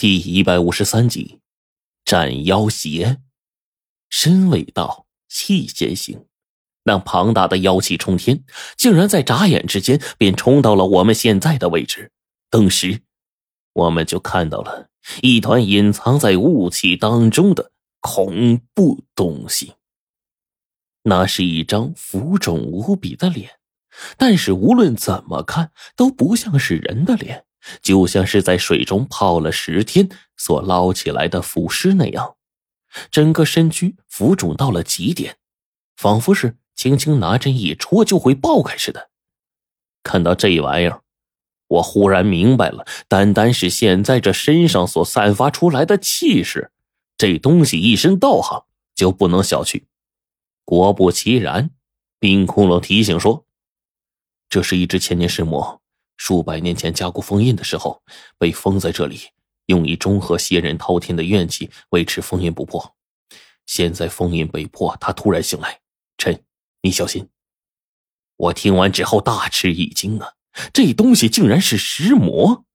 第一百五十三集，斩妖邪，身未到，气先行。那庞大的妖气冲天，竟然在眨眼之间便冲到了我们现在的位置。顿时，我们就看到了一团隐藏在雾气当中的恐怖东西。那是一张浮肿无比的脸，但是无论怎么看都不像是人的脸。就像是在水中泡了十天所捞起来的腐尸那样，整个身躯浮肿到了极点，仿佛是轻轻拿针一戳就会爆开似的。看到这玩意儿，我忽然明白了，单单是现在这身上所散发出来的气势，这东西一身道行就不能小觑。果不其然，冰窟窿提醒说：“这是一只千年尸魔。”数百年前加固封印的时候，被封在这里，用以中和邪人滔天的怨气，维持封印不破。现在封印被破，他突然醒来，臣，你小心！我听完之后大吃一惊啊，这东西竟然是石魔！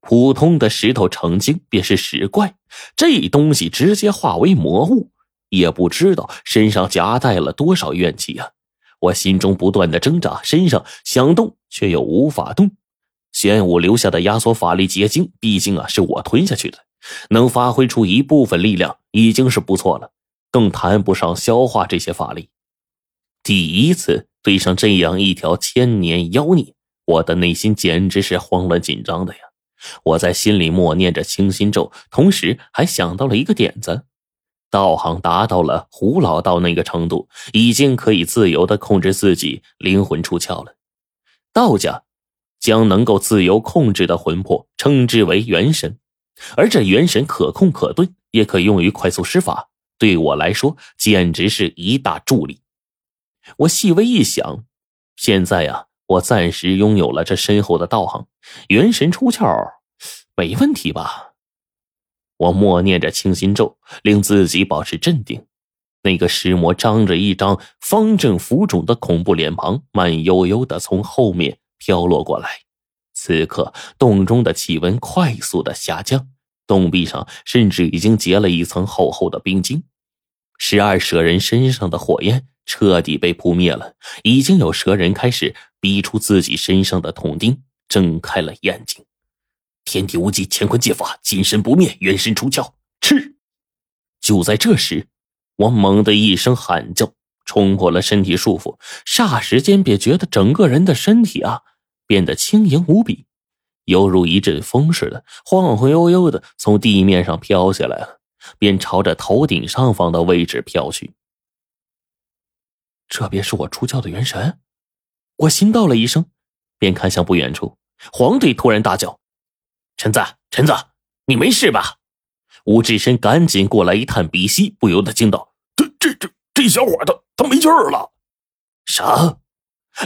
普通的石头成精便是石怪，这东西直接化为魔物，也不知道身上夹带了多少怨气啊！我心中不断的挣扎，身上想动却又无法动。玄武留下的压缩法力结晶，毕竟啊是我吞下去的，能发挥出一部分力量已经是不错了，更谈不上消化这些法力。第一次对上这样一条千年妖孽，我的内心简直是慌乱紧张的呀！我在心里默念着清心咒，同时还想到了一个点子。道行达到了胡老道那个程度，已经可以自由的控制自己灵魂出窍了。道家将能够自由控制的魂魄称之为元神，而这元神可控可遁，也可用于快速施法。对我来说，简直是一大助力。我细微一想，现在呀，我暂时拥有了这深厚的道行，元神出窍没问题吧？我默念着清心咒，令自己保持镇定。那个尸魔张着一张方正浮肿的恐怖脸庞，慢悠悠的从后面飘落过来。此刻，洞中的气温快速的下降，洞壁上甚至已经结了一层厚厚的冰晶。十二蛇人身上的火焰彻底被扑灭了，已经有蛇人开始逼出自己身上的铜钉，睁开了眼睛。天地无极，乾坤借法，金身不灭，元神出窍。吃！就在这时，我猛的一声喊叫，冲破了身体束缚，霎时间便觉得整个人的身体啊变得轻盈无比，犹如一阵风似的，晃晃悠悠的从地面上飘下来了，便朝着头顶上方的位置飘去。这便是我出窍的元神，我心道了一声，便看向不远处，黄队突然大叫。陈子，陈子，你没事吧？吴志深赶紧过来一探鼻息，不由得惊道：“这、这、这、这小伙他，他没气儿了。”啥？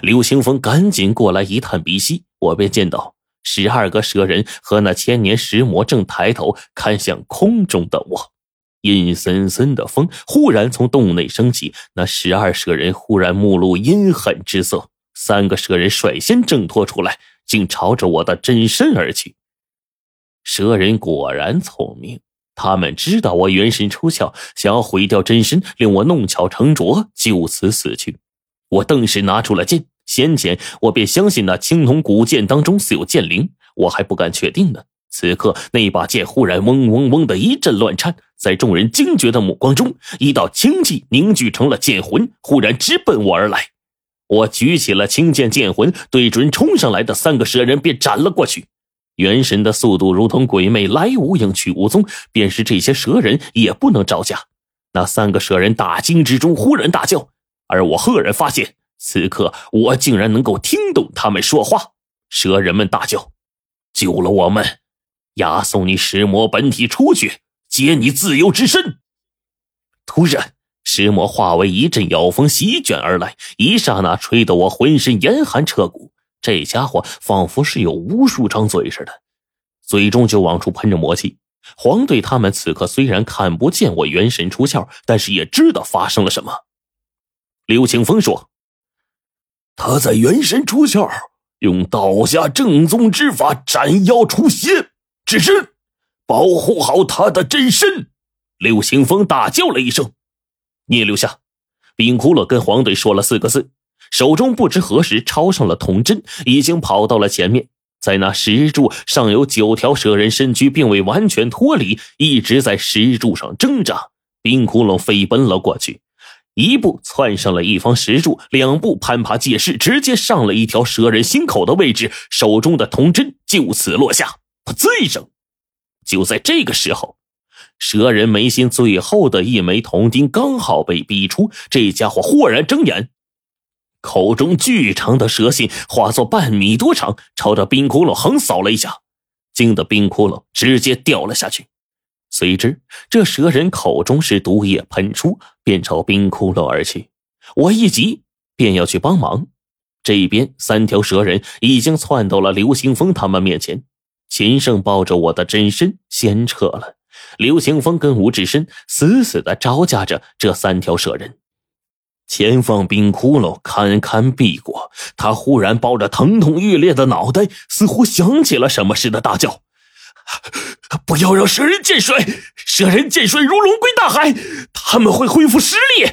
刘清风赶紧过来一探鼻息，我便见到十二个蛇人和那千年石魔正抬头看向空中的我。阴森森的风忽然从洞内升起，那十二蛇人忽然目露阴狠之色，三个蛇人率先挣脱出来，竟朝着我的真身而去。蛇人果然聪明，他们知道我元神出窍，想要毁掉真身，令我弄巧成拙，就此死去。我顿时拿出了剑，先前我便相信那青铜古剑当中似有剑灵，我还不敢确定呢。此刻那把剑忽然嗡嗡嗡的一阵乱颤，在众人惊觉的目光中，一道青气凝聚成了剑魂，忽然直奔我而来。我举起了青剑剑魂，对准冲上来的三个蛇人便斩了过去。元神的速度如同鬼魅，来无影去无踪，便是这些蛇人也不能招架。那三个蛇人大惊之中，忽然大叫，而我赫然发现，此刻我竟然能够听懂他们说话。蛇人们大叫：“救了我们，押送你石魔本体出去，接你自由之身。”突然，石魔化为一阵妖风席卷而来，一刹那吹得我浑身严寒彻骨。这家伙仿佛是有无数张嘴似的，嘴中就往出喷着魔气。黄队他们此刻虽然看不见我元神出窍，但是也知道发生了什么。刘清风说：“他在元神出窍，用道家正宗之法斩妖除邪，只是保护好他的真身！刘清风大叫了一声：“你也留下！”冰窟窿跟黄队说了四个字，手中不知何时抄上了铜针，已经跑到了前面。在那石柱上有九条蛇人身躯，并未完全脱离，一直在石柱上挣扎。冰窟窿飞奔了过去，一步窜上了一方石柱，两步攀爬借势，直接上了一条蛇人心口的位置，手中的铜针就此落下。噗呲一声，就在这个时候，蛇人眉心最后的一枚铜钉刚好被逼出，这家伙豁然睁眼。口中巨长的蛇信化作半米多长，朝着冰窟窿横扫了一下，惊得冰窟窿直接掉了下去。随之，这蛇人口中是毒液喷出，便朝冰窟窿而去。我一急，便要去帮忙。这边三条蛇人已经窜到了刘星峰他们面前，秦胜抱着我的真身先撤了。刘星峰跟吴志深死死的招架着这三条蛇人。前方冰窟窿堪堪避过，他忽然抱着疼痛欲裂的脑袋，似乎想起了什么似的，大叫：“不要让蛇人见水！蛇人见水如龙归大海，他们会恢复实力。”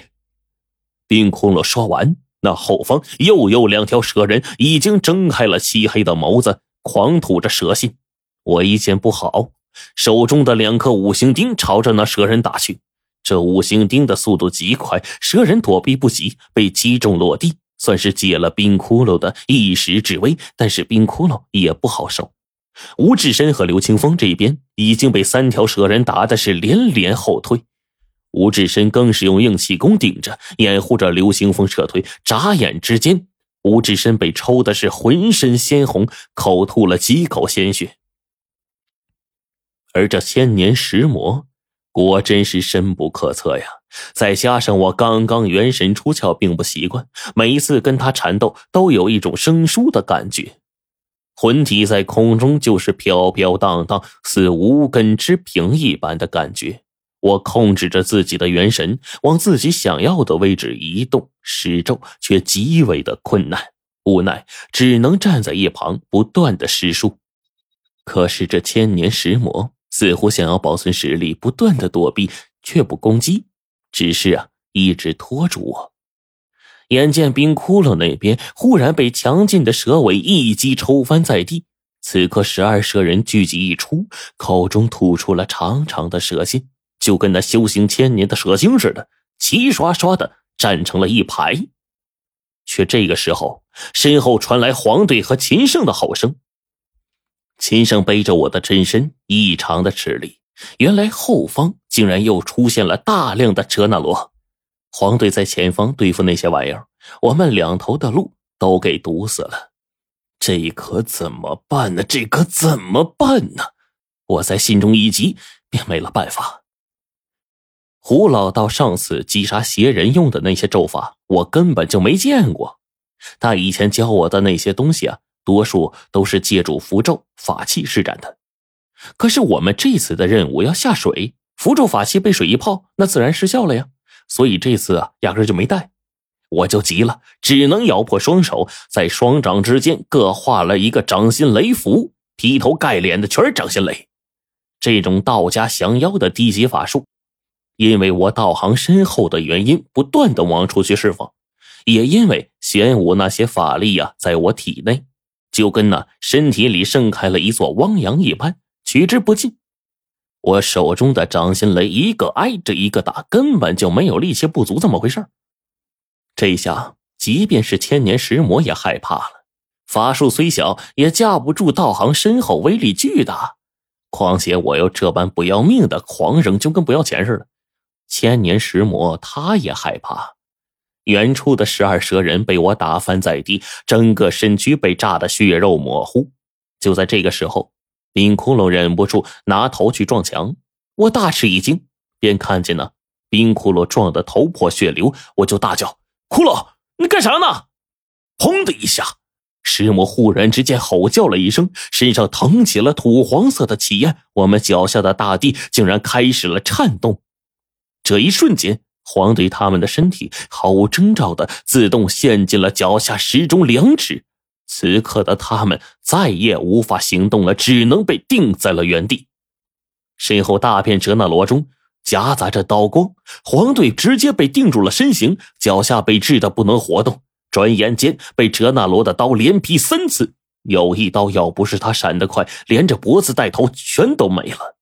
冰窟窿说完，那后方又有两条蛇人已经睁开了漆黑的眸子，狂吐着蛇信。我一见不好，手中的两颗五行钉朝着那蛇人打去。这五行钉的速度极快，蛇人躲避不及，被击中落地，算是解了冰窟窿的一时之危。但是冰窟窿也不好受，吴志深和刘清风这边已经被三条蛇人打的是连连后退，吴志深更是用硬气功顶着，掩护着刘清风撤退。眨眼之间，吴志深被抽的是浑身鲜红，口吐了几口鲜血，而这千年石魔。果真是深不可测呀！再加上我刚刚元神出窍，并不习惯，每一次跟他缠斗都有一种生疏的感觉，魂体在空中就是飘飘荡荡，似无根之萍一般的感觉。我控制着自己的元神，往自己想要的位置移动施咒，却极为的困难，无奈只能站在一旁不断的施术。可是这千年石魔。似乎想要保存实力，不断的躲避，却不攻击，只是啊，一直拖住我。眼见冰窟窿那边忽然被强劲的蛇尾一击抽翻在地，此刻十二蛇人聚集一出，口中吐出了长长的蛇信，就跟那修行千年的蛇精似的，齐刷刷的站成了一排。却这个时候，身后传来黄队和秦胜的吼声。秦胜背着我的真身，异常的吃力。原来后方竟然又出现了大量的哲那罗，黄队在前方对付那些玩意儿，我们两头的路都给堵死了。这可怎么办呢？这可怎么办呢？我在心中一急，便没了办法。胡老道上次击杀邪人用的那些咒法，我根本就没见过。他以前教我的那些东西啊。多数都是借助符咒法器施展的，可是我们这次的任务要下水，符咒法器被水一泡，那自然失效了呀。所以这次啊，压根就没带。我就急了，只能咬破双手，在双掌之间各画了一个掌心雷符，劈头盖脸的全是掌心雷。这种道家降妖的低级法术，因为我道行深厚的原因，不断的往出去释放，也因为玄武那些法力呀，在我体内。就跟那身体里盛开了一座汪洋一般，取之不尽。我手中的掌心雷一个挨着一个打，根本就没有力气不足这么回事这下，即便是千年石魔也害怕了。法术虽小，也架不住道行深厚，威力巨大。况且我又这般不要命的狂扔，就跟不要钱似的。千年石魔他也害怕。远处的十二蛇人被我打翻在地，整个身躯被炸得血肉模糊。就在这个时候，冰窟窿忍不住拿头去撞墙，我大吃一惊，便看见呢，冰窟窿撞得头破血流，我就大叫：“窟窿，你干啥呢？”砰的一下，石魔忽然之间吼叫了一声，身上腾起了土黄色的气焰，我们脚下的大地竟然开始了颤动。这一瞬间。黄队他们的身体毫无征兆的自动陷进了脚下石中两尺，此刻的他们再也无法行动了，只能被定在了原地。身后大片哲那罗中夹杂着刀光，黄队直接被定住了身形，脚下被制的不能活动。转眼间被哲那罗的刀连劈三次，有一刀要不是他闪得快，连着脖子带头全都没了。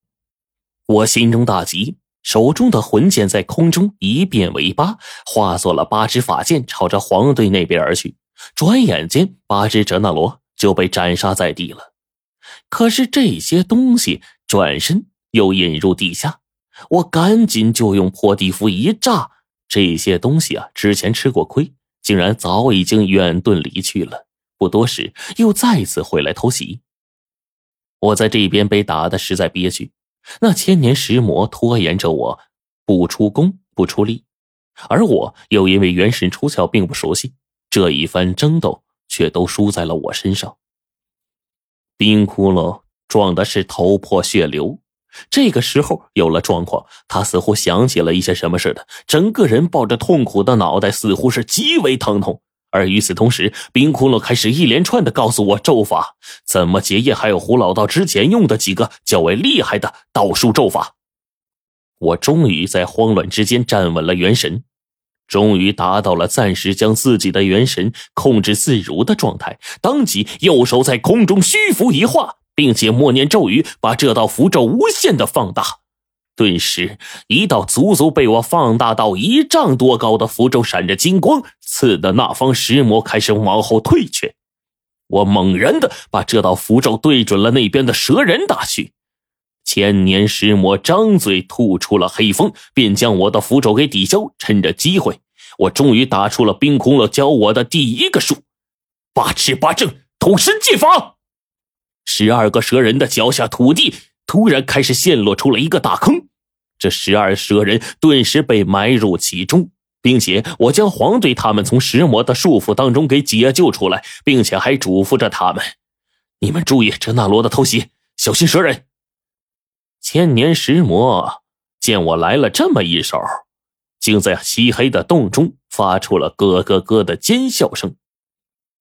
我心中大急，手中的魂剑在空中一变为八，化作了八支法剑，朝着黄队那边而去。转眼间，八只哲那罗就被斩杀在地了。可是这些东西转身又引入地下，我赶紧就用破地符一炸。这些东西啊，之前吃过亏，竟然早已经远遁离去了。不多时，又再次回来偷袭。我在这边被打的实在憋屈，那千年石魔拖延着我，不出功不出力，而我又因为元神出窍并不熟悉，这一番争斗却都输在了我身上。冰窟窿撞的是头破血流，这个时候有了状况，他似乎想起了一些什么似的，整个人抱着痛苦的脑袋，似乎是极为疼痛。而与此同时，冰窟窿开始一连串的告诉我咒法，怎么结业，还有胡老道之前用的几个较为厉害的道术咒法。我终于在慌乱之间站稳了元神。终于达到了暂时将自己的元神控制自如的状态，当即右手在空中虚浮一画，并且默念咒语，把这道符咒无限的放大。顿时，一道足足被我放大到一丈多高的符咒闪着金光，刺的那方石魔开始往后退却。我猛然的把这道符咒对准了那边的蛇人打去，千年石魔张嘴吐出了黑风，便将我的符咒给抵消。趁着机会。我终于打出了冰窟窿教我的第一个术，八尺八正土神剑法。十二个蛇人的脚下土地突然开始陷落出了一个大坑，这十二蛇人顿时被埋入其中，并且我将黄队他们从石魔的束缚当中给解救出来，并且还嘱咐着他们：“你们注意这那罗的偷袭，小心蛇人。”千年石魔见我来了这么一手。竟在漆黑的洞中发出了咯咯咯的尖笑声，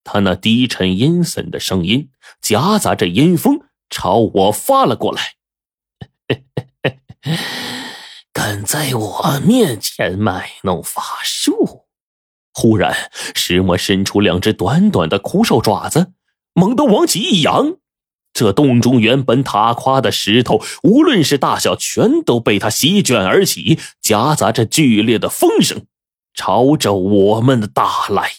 他那低沉阴森的声音夹杂着阴风朝我发了过来。敢在我面前卖弄法术！忽然，石魔伸出两只短短的枯瘦爪子，猛地往起一扬。这洞中原本塌垮的石头，无论是大小，全都被他席卷而起，夹杂着剧烈的风声，朝着我们打来。